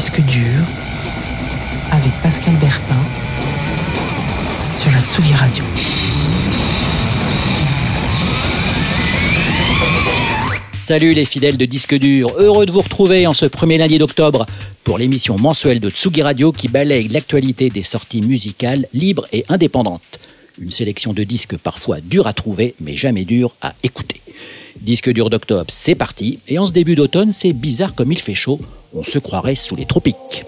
disque dur avec Pascal Bertin sur la Tsugi Radio. Salut les fidèles de Disque Dur, heureux de vous retrouver en ce premier lundi d'octobre pour l'émission mensuelle de Tsugi Radio qui balaye l'actualité des sorties musicales libres et indépendantes. Une sélection de disques parfois durs à trouver mais jamais durs à écouter. Disque dur d'octobre, c'est parti et en ce début d'automne, c'est bizarre comme il fait chaud, on se croirait sous les tropiques.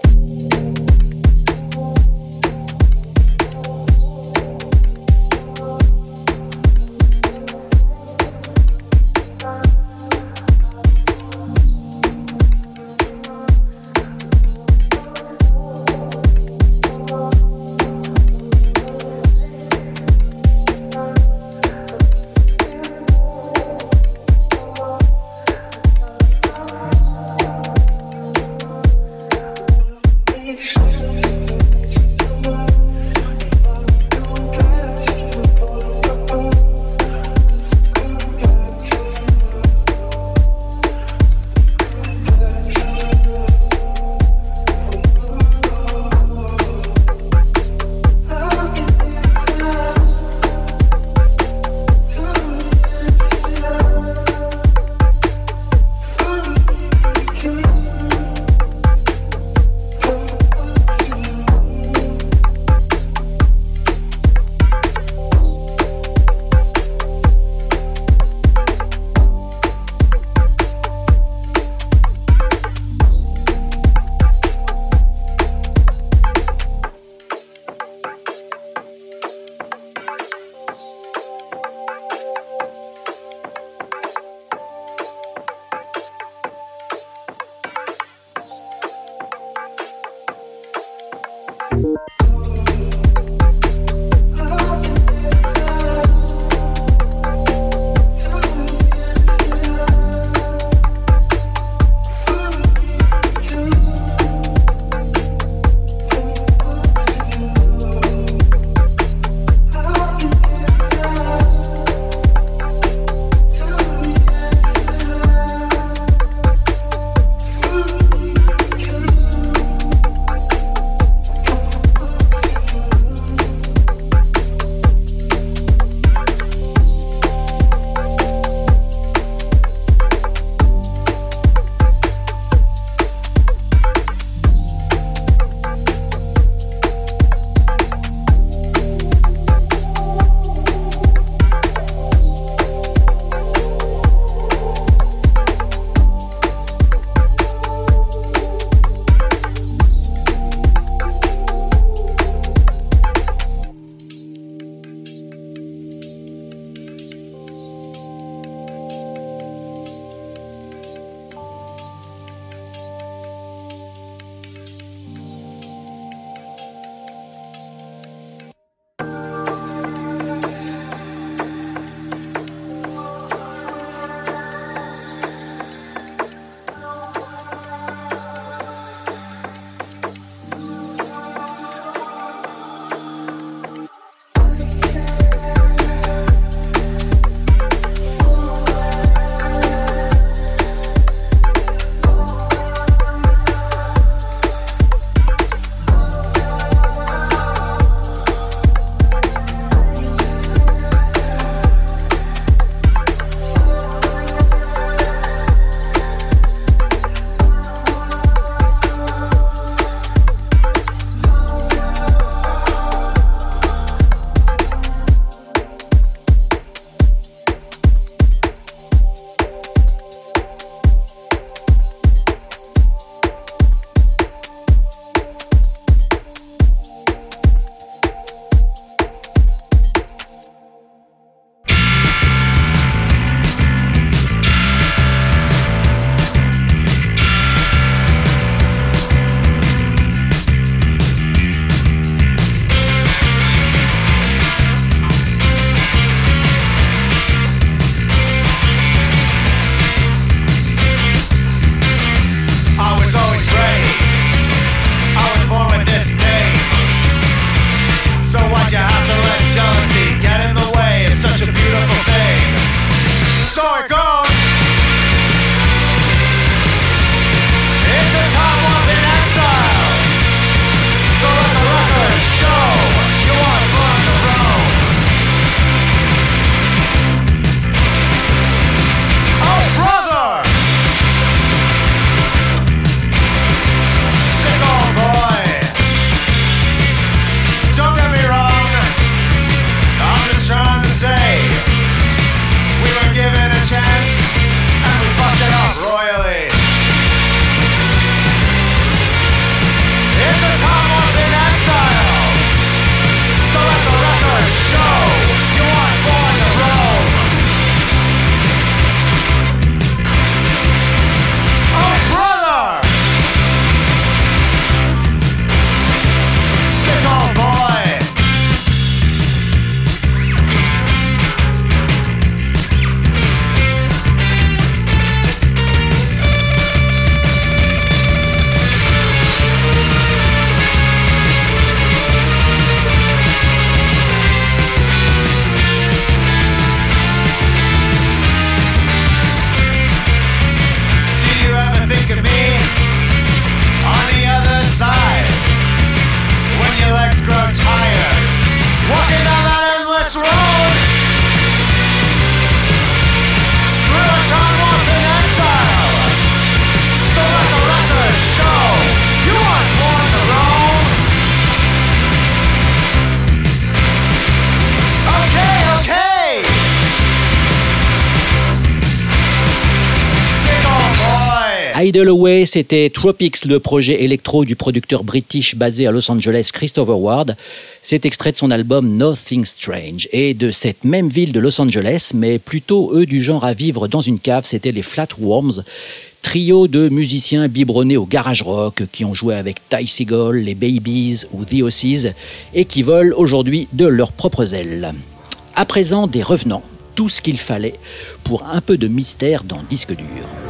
Away, c'était Tropics, le projet électro du producteur british basé à Los Angeles, Christopher Ward. C'est extrait de son album Nothing Strange. Et de cette même ville de Los Angeles, mais plutôt eux du genre à vivre dans une cave, c'était les Flatworms trio de musiciens biberonnés au garage rock qui ont joué avec Ty Segall, les Babies ou The Ossies et qui volent aujourd'hui de leurs propres ailes. À présent, des revenants, tout ce qu'il fallait pour un peu de mystère dans Disque dur.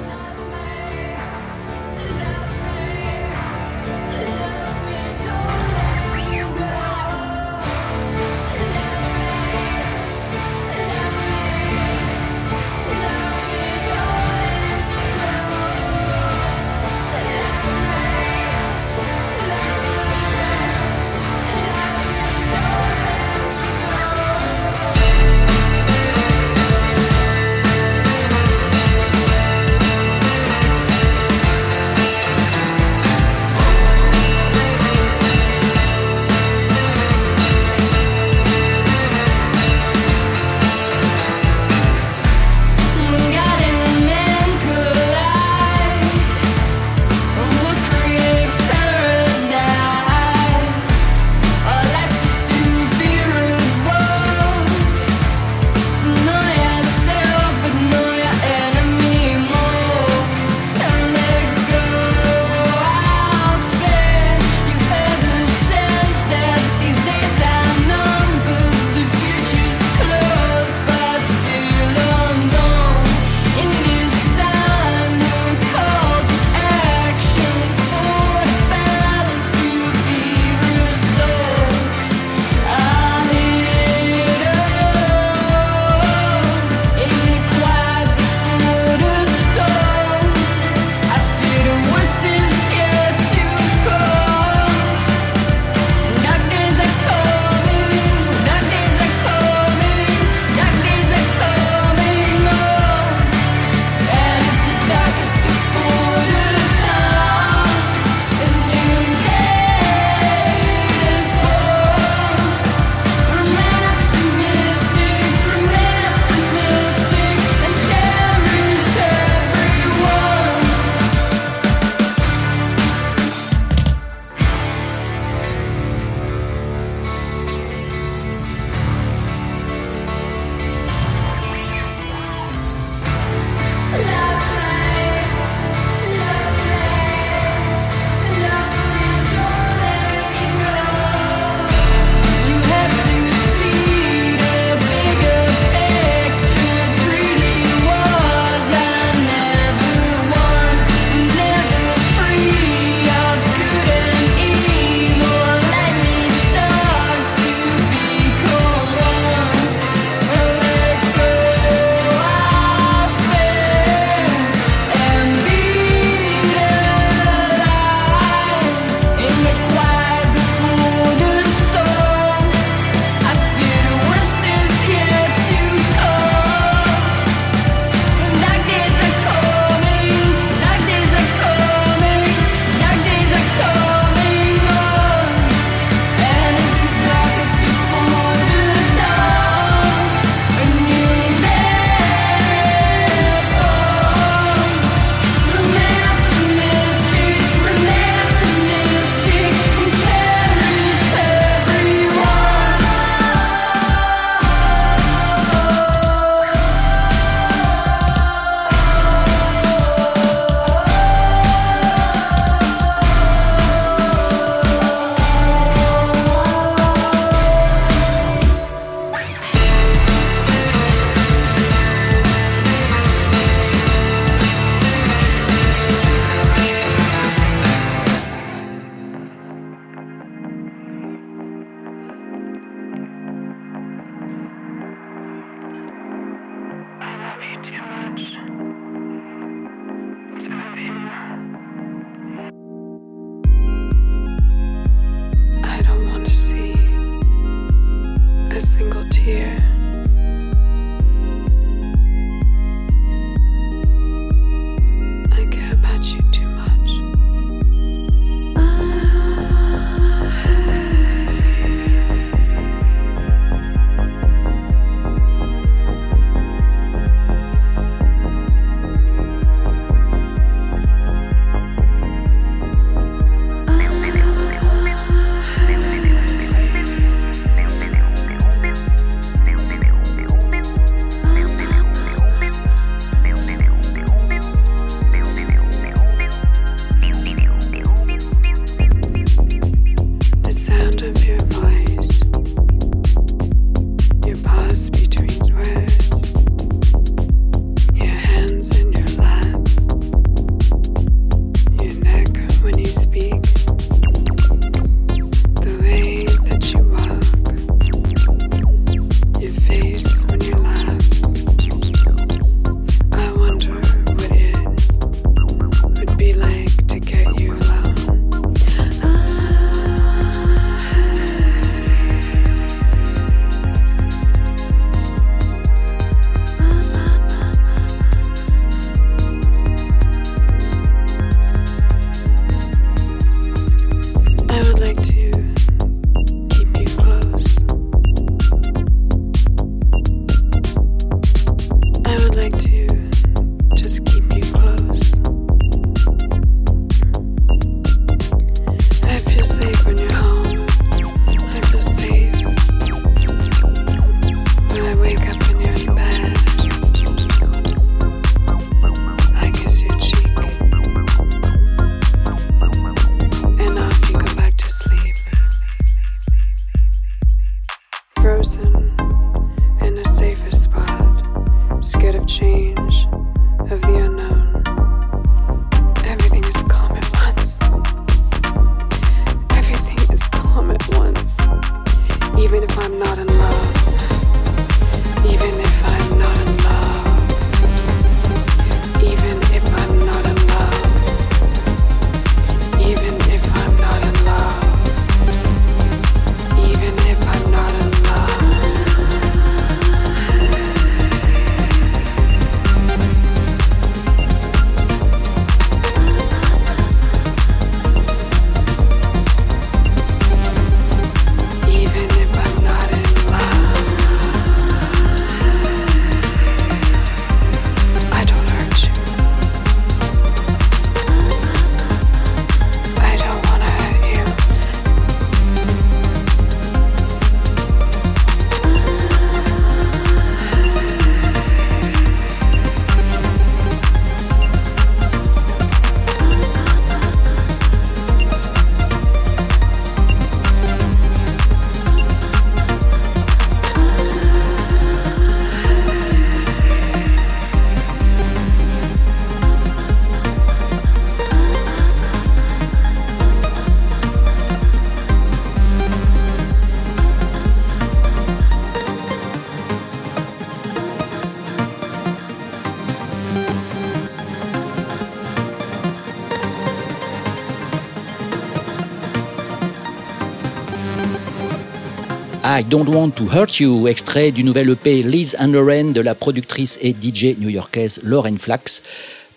Don't Want to Hurt You, extrait du nouvel EP Liz and de la productrice et DJ new-yorkaise Lauren Flax,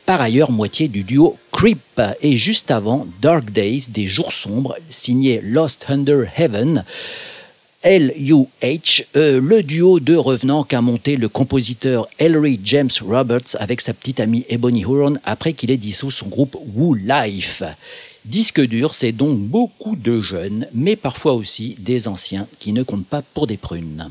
par ailleurs moitié du duo Creep, et juste avant Dark Days, des jours sombres, signé Lost Under Heaven. L.U.H., euh, le duo de revenants qu'a monté le compositeur Ellery James Roberts avec sa petite amie Ebony Huron après qu'il ait dissous son groupe Woo Life. Disque dur, c'est donc beaucoup de jeunes, mais parfois aussi des anciens qui ne comptent pas pour des prunes.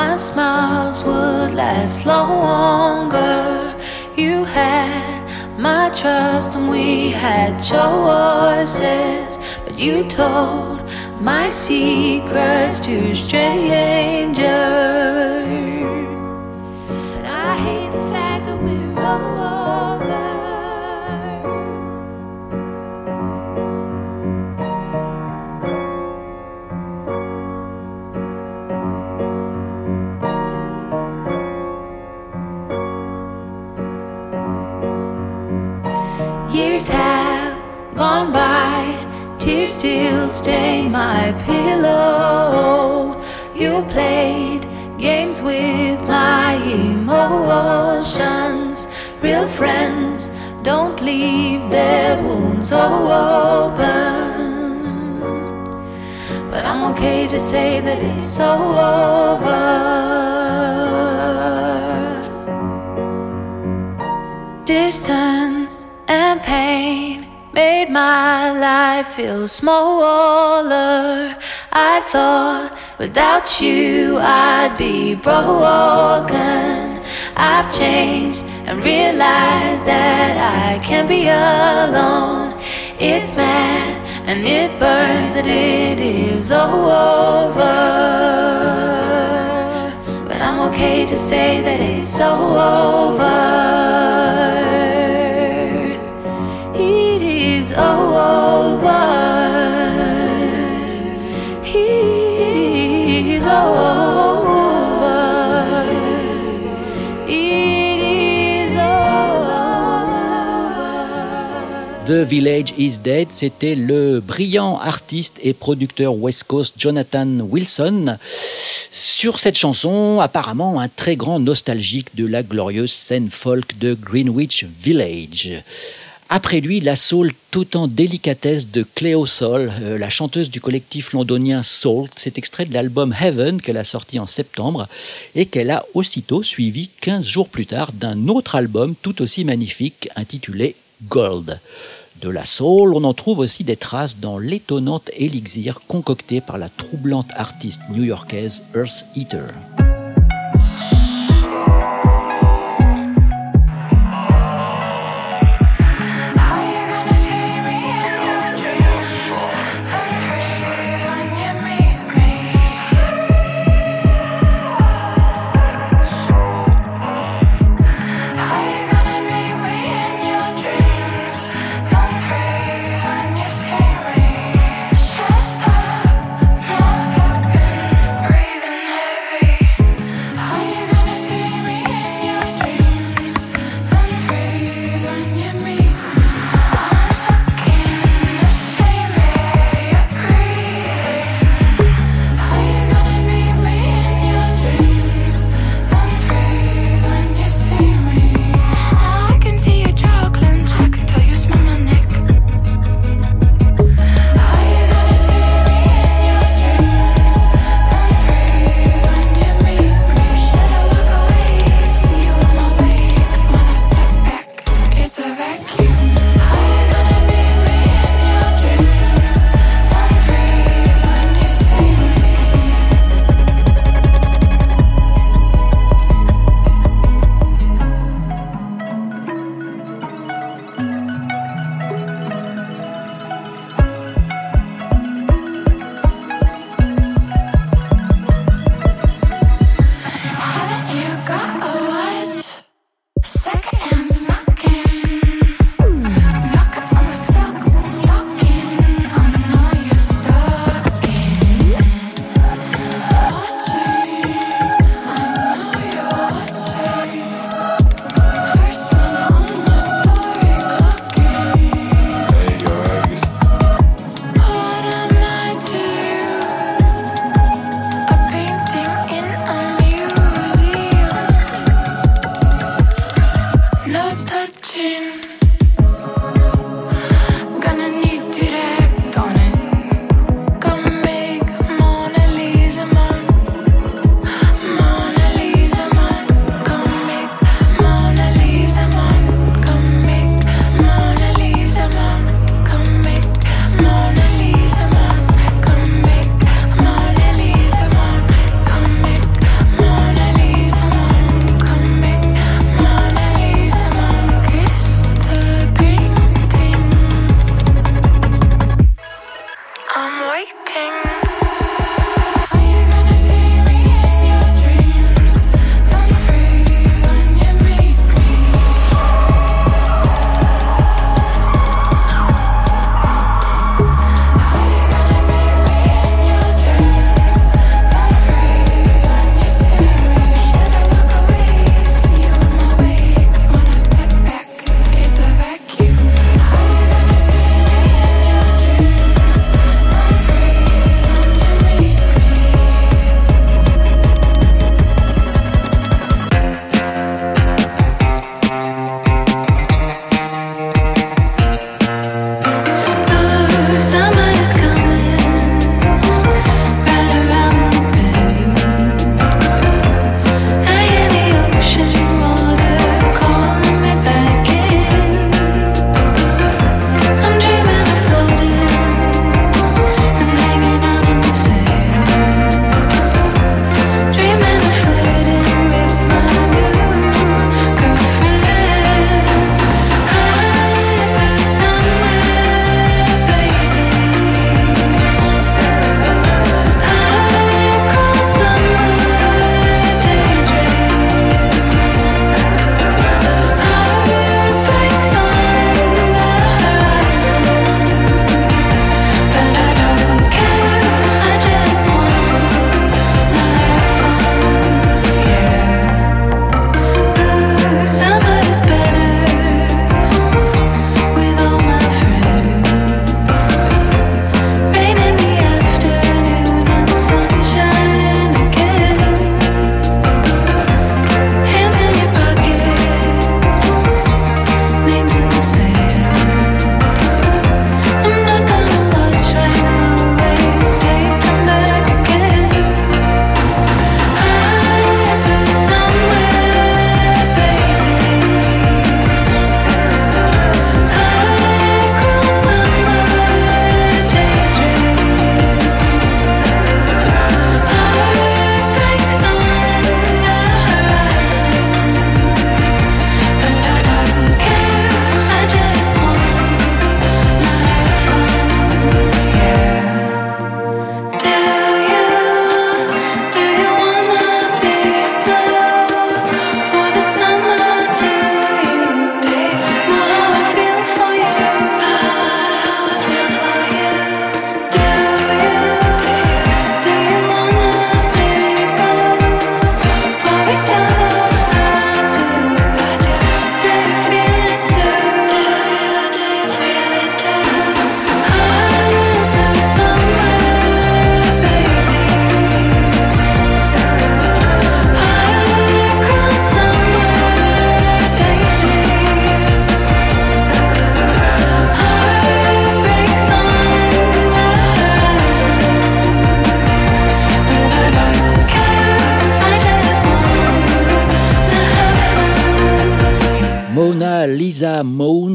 my smiles would last longer. You had my trust, and we had choices. But you told my secrets to strangers. And I hate the fact that we're over. My pillow. You played games with my emotions. Real friends don't leave their wounds open. but I'm okay to say that it's so over. Distance and pain made my life feel smaller. I thought without you I'd be broken. I've changed and realized that I can't be alone. It's mad and it burns that it is over. But I'm okay to say that it's so over. The Village is Dead, c'était le brillant artiste et producteur West Coast Jonathan Wilson. Sur cette chanson, apparemment un très grand nostalgique de la glorieuse scène folk de Greenwich Village. Après lui, la soul tout en délicatesse de Cleo Soul, euh, la chanteuse du collectif londonien Soul, s'est extrait de l'album Heaven qu'elle a sorti en septembre et qu'elle a aussitôt suivi 15 jours plus tard d'un autre album tout aussi magnifique intitulé Gold. De la soul, on en trouve aussi des traces dans l'étonnante élixir concocté par la troublante artiste new-yorkaise Earth Eater.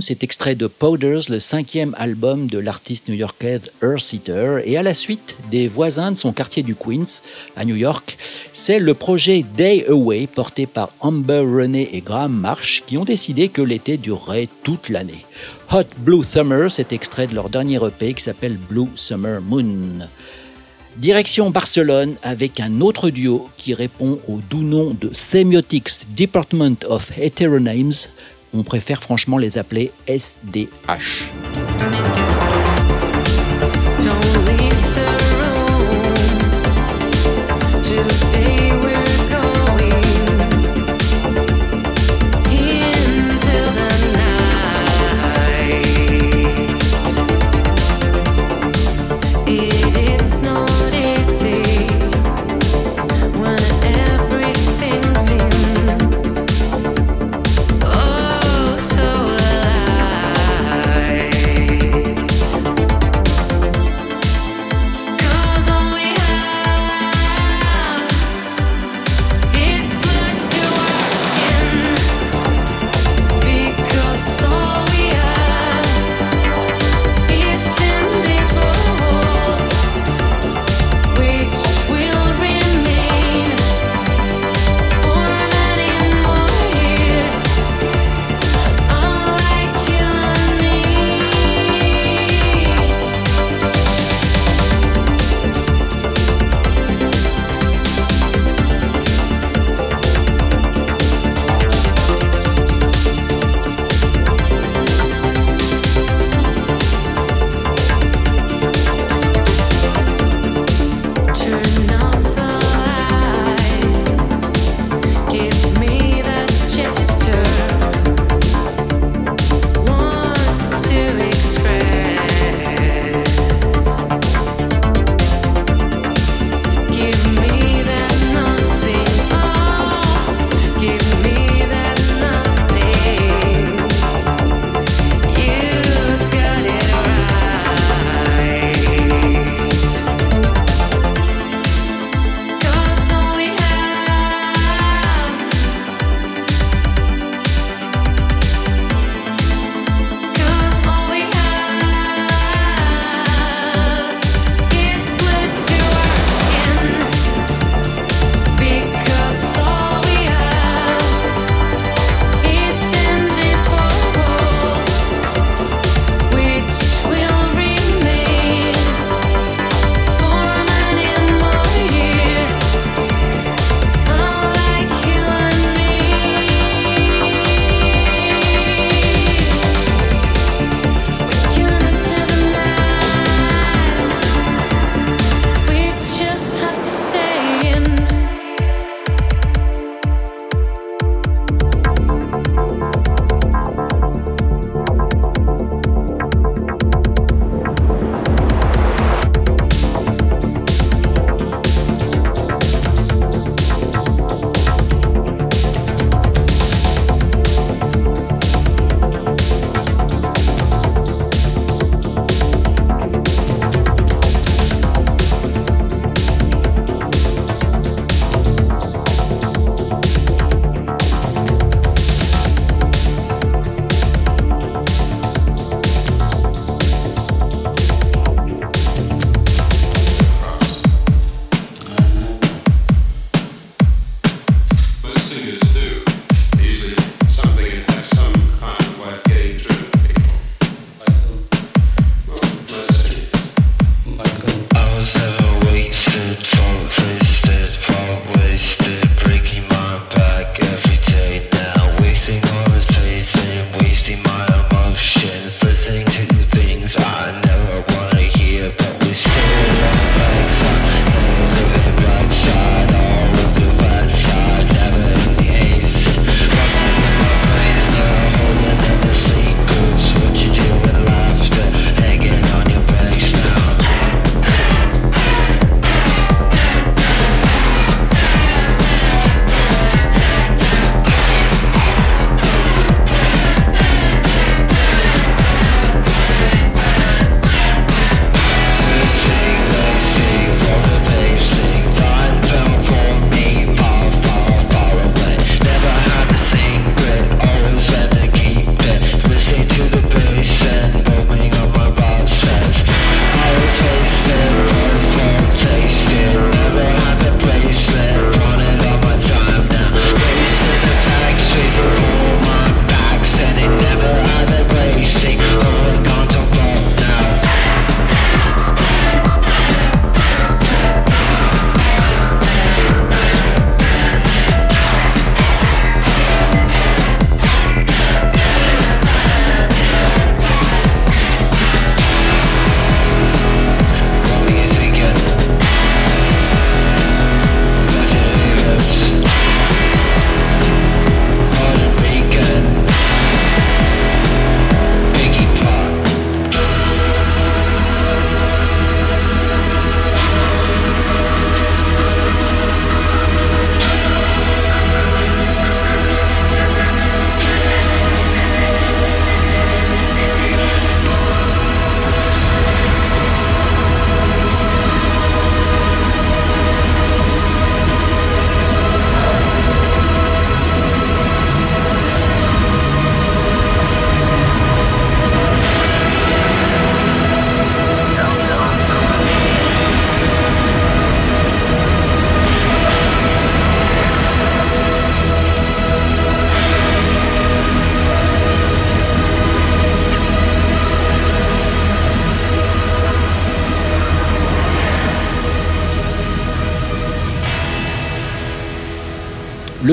C'est extrait de Powders, le cinquième album de l'artiste new-yorkaise Earth Et à la suite des voisins de son quartier du Queens, à New York, c'est le projet Day Away, porté par Amber Renee et Graham Marsh, qui ont décidé que l'été durerait toute l'année. Hot Blue Summer, c'est extrait de leur dernier EP qui s'appelle Blue Summer Moon. Direction Barcelone avec un autre duo qui répond au doux nom de Semiotics Department of Heteronames, on préfère franchement les appeler SDH.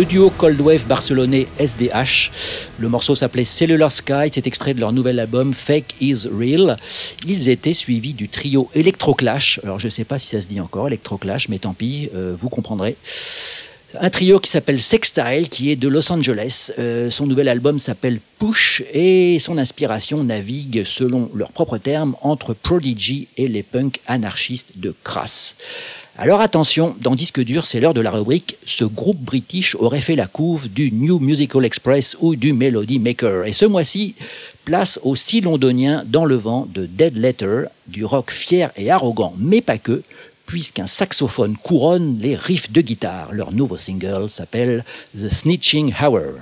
Le duo Cold Wave barcelonais SDH. Le morceau s'appelait Cellular Sky, c'est extrait de leur nouvel album Fake is Real. Ils étaient suivis du trio Electroclash. Alors je ne sais pas si ça se dit encore, Electroclash, mais tant pis, euh, vous comprendrez. Un trio qui s'appelle Sextile, qui est de Los Angeles. Euh, son nouvel album s'appelle Push et son inspiration navigue, selon leurs propres termes, entre Prodigy et les punks anarchistes de Crass. Alors attention, dans Disque dur, c'est l'heure de la rubrique Ce groupe british aurait fait la couve du New Musical Express ou du Melody Maker. Et ce mois-ci, place au si londonien dans le vent de Dead Letter, du rock fier et arrogant, mais pas que, puisqu'un saxophone couronne les riffs de guitare. Leur nouveau single s'appelle The Snitching Hour.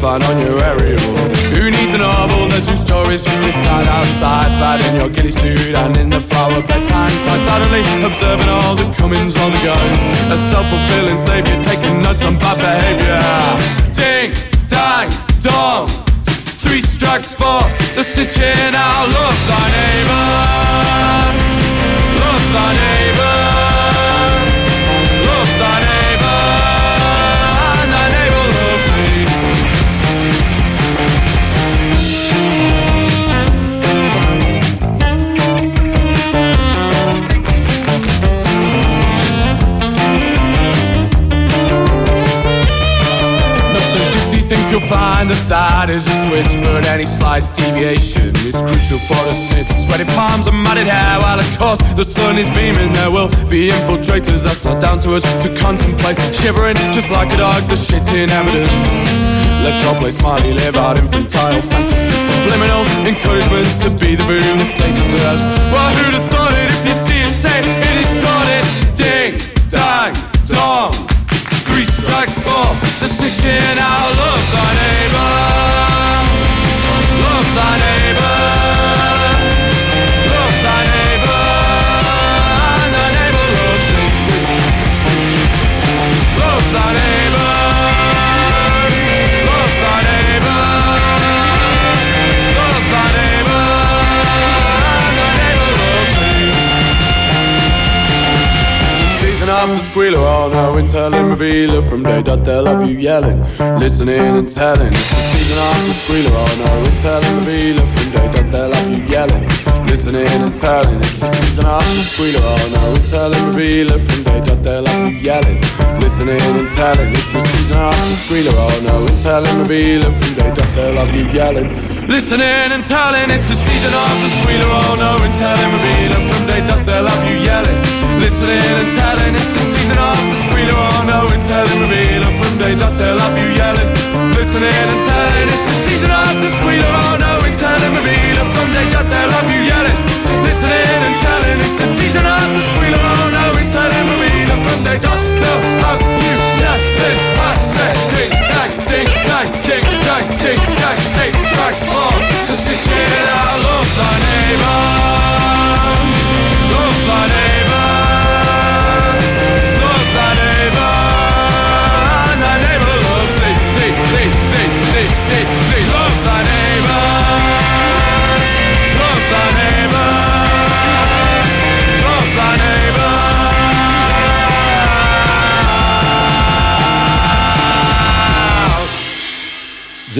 Find on your aerial. Who needs a novel? There's two stories just beside outside, side in your ghillie suit and in the flower bed time tight. Suddenly observing all the comings, all the goings. A self-fulfilling savior taking notes on bad behavior. Ding, dang, dong. Three strikes for the sitting out. Love thy neighbor. Love thy neighbor is a twitch, but any slight deviation is crucial for the snitch. Sweaty palms and matted hair, while of course the sun is beaming. There will be infiltrators, that's not down to us to contemplate. Shivering just like a dog, the shit in evidence. Let your play smiley live out infantile fantasies. Subliminal encouragement to be the boom the state deserves. Well, who'd have thought it if you see it, say it is sorted. Ding, dang, dong. Three strikes for the sitting out. Squealer, oh no, and telling revealer from day dot they'll have you yelling, listening and telling. It's the season of the squealer, oh no, and telling revealer from day dot they'll have you yelling, listening and telling. It's the season of the squealer, oh no, and telling revealer from day dot they'll have you yelling, listening and telling. It's the season of the squealer, oh no, and telling revealer from day dot they'll have you yelling, listening and telling. It's the season of the squealer, oh no, and telling revealer from day dot they'll have you yelling, listening and telling. It's the season of the squealer, oh no, and telling revealer from day dot they'll have you yelling, listening and telling.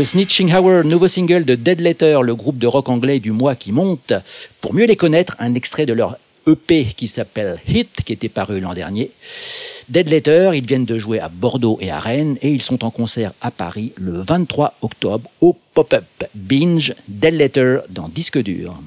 The Snitching Hour, nouveau single de Dead Letter, le groupe de rock anglais du mois qui monte. Pour mieux les connaître, un extrait de leur EP qui s'appelle Hit, qui était paru l'an dernier. Dead Letter, ils viennent de jouer à Bordeaux et à Rennes et ils sont en concert à Paris le 23 octobre au Pop-Up Binge Dead Letter dans Disque Dur.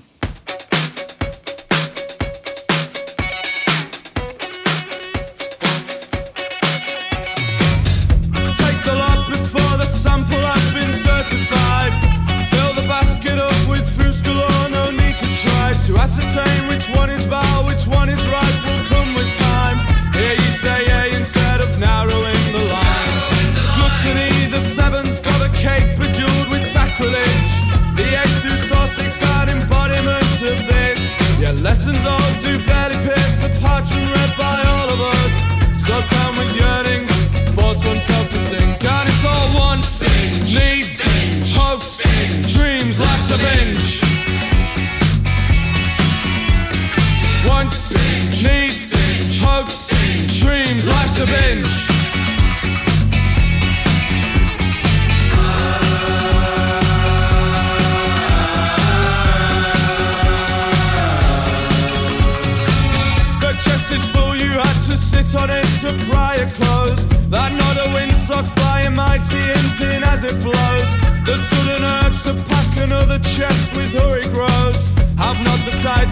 Ascertain which one is vile, which one is right will come with time. Here you say A instead of narrowing the line. Gluttony, the seventh of a cake bejeweled with sacrilege. The eighth through Sussex are embodiments of this. Yeah, lessons all do barely pierce the parchment read by all of us. So come with yearnings, force oneself to sink, and it's all wants, needs, hopes, dreams, life's a binge.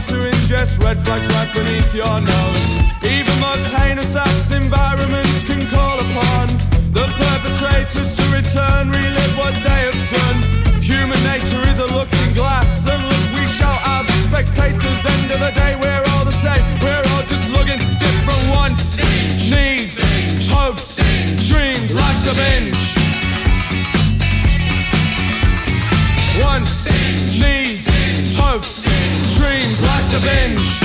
To ingest red flags right beneath your nose. Even most heinous acts environments can call upon the perpetrators to return, relive what they have done. Human nature is a looking glass, and look, we shall have spectators. End of the day, dreams, life's a binge.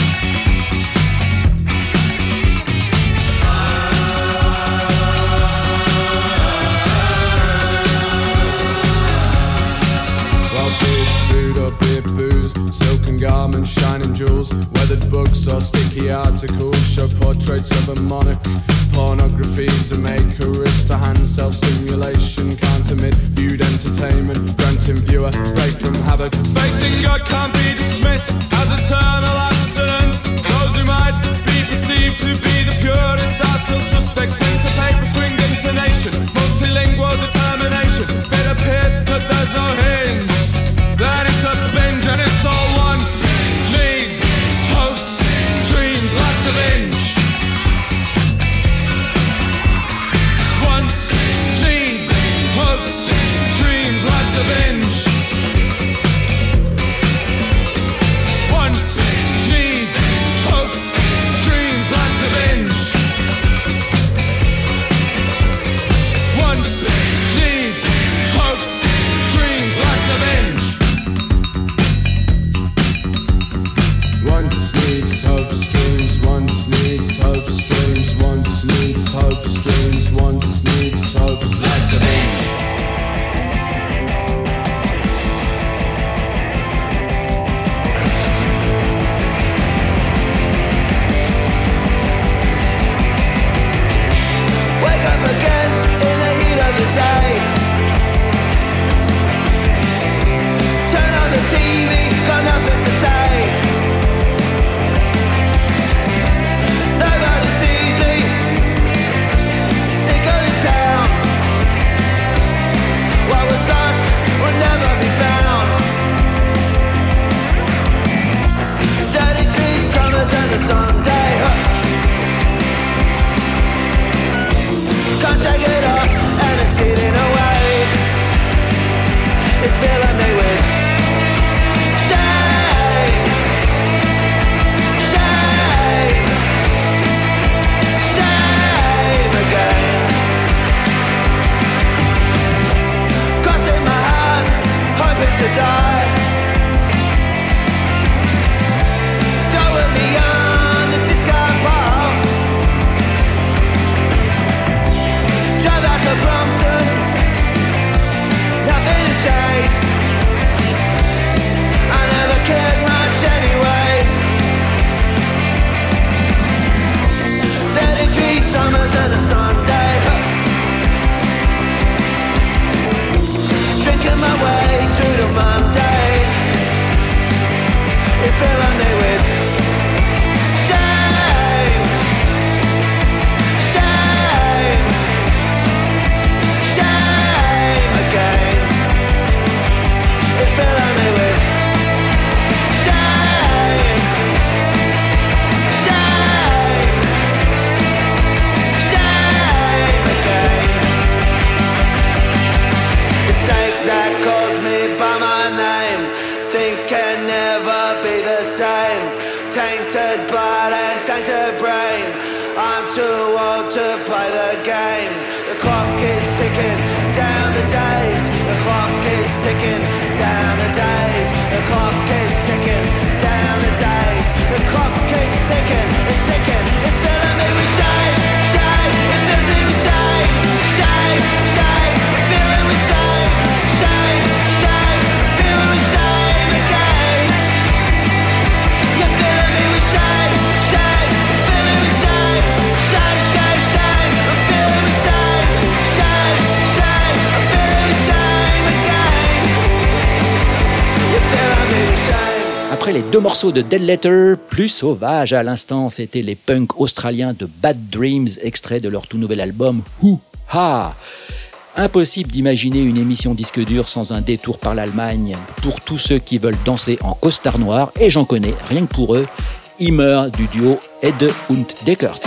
garments, shining jewels, weathered books are sticky articles show portraits of a monarch. Pornography's a maker, wrist to hand self stimulation, can't emit viewed entertainment, granting viewer break from habit. Faith in God can't be dismissed as eternal abstinence. Those who might be perceived to be the purest are still suspects. Pen to paper, stringed intonation, multilingual determination. It appears that there's no hinge. morceau de Dead Letter, plus sauvage à l'instant, c'était les punks australiens de Bad Dreams, extrait de leur tout nouvel album Who Ha. Impossible d'imaginer une émission disque dur sans un détour par l'Allemagne. Pour tous ceux qui veulent danser en costard noir, et j'en connais rien que pour eux, Immer du duo Ede und Deckert.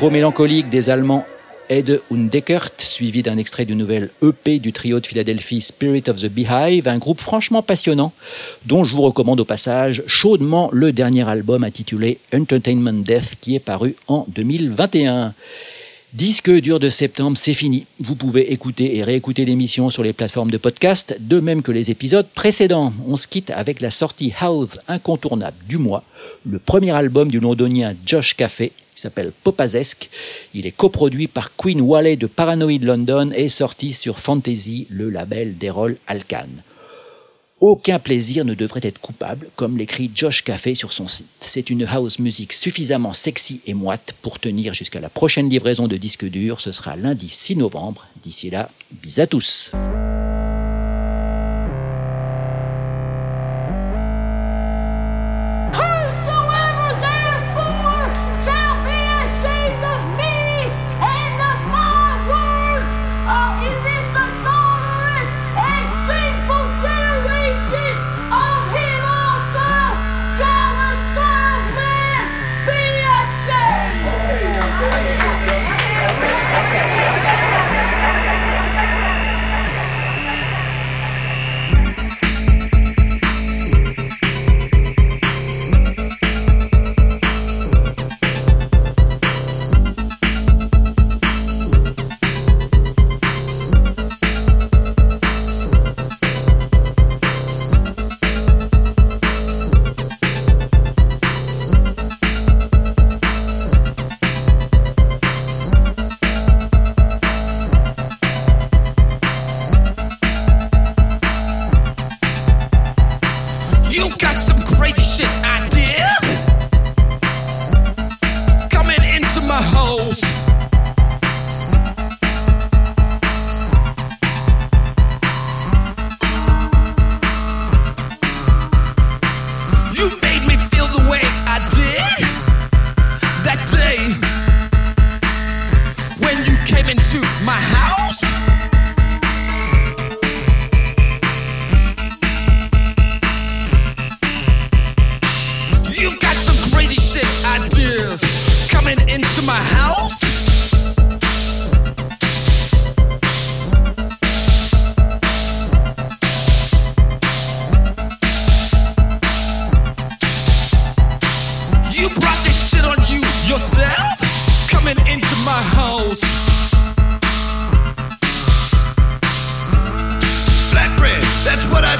L'électro-mélancolique des Allemands Ed Undeckert, suivi d'un extrait du nouvel EP du trio de Philadelphie Spirit of the Beehive, un groupe franchement passionnant, dont je vous recommande au passage chaudement le dernier album intitulé Entertainment Death qui est paru en 2021. Disque dur de septembre, c'est fini. Vous pouvez écouter et réécouter l'émission sur les plateformes de podcast, de même que les épisodes précédents. On se quitte avec la sortie House incontournable du mois, le premier album du londonien Josh Café, s'appelle Popazesque. Il est coproduit par Queen Wally de Paranoid London et sorti sur Fantasy, le label d'Errol Alkan. Aucun plaisir ne devrait être coupable, comme l'écrit Josh Café sur son site. C'est une house music suffisamment sexy et moite pour tenir jusqu'à la prochaine livraison de disques durs. Ce sera lundi 6 novembre. D'ici là, bis à tous.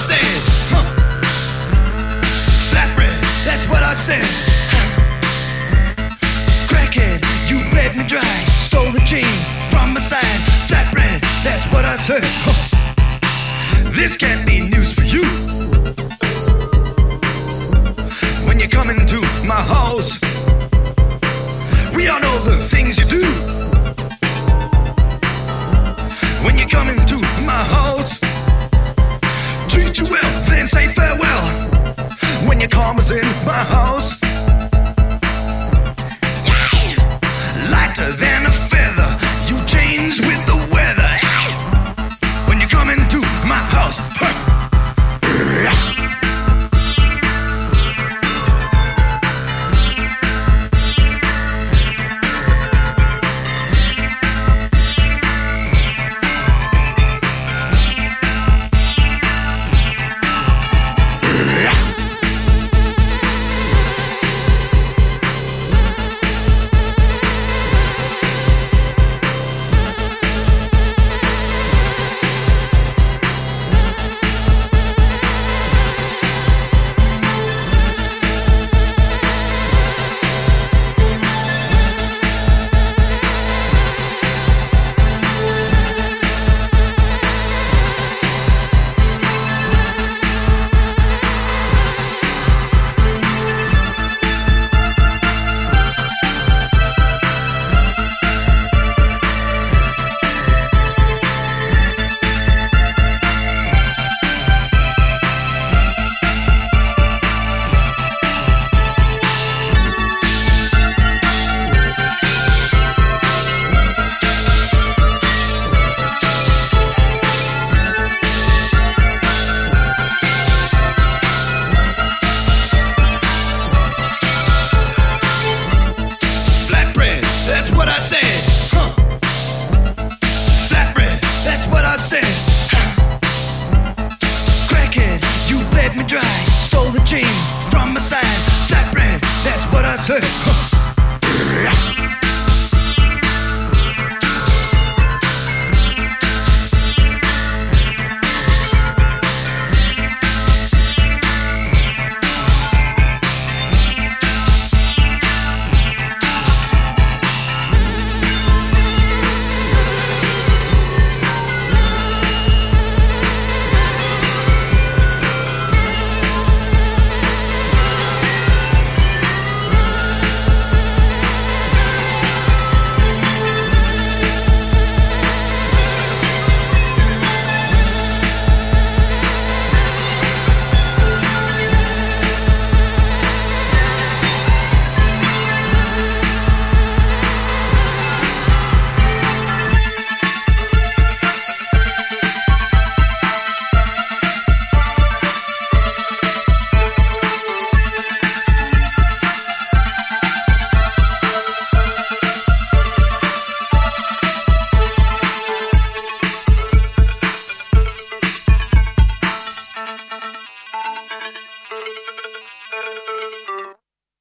Said. Huh. Flatbread, that's what I said. Crackhead, you bled me dry. Stole the chain from my side. Flatbread, that's what I said. Huh. This can't be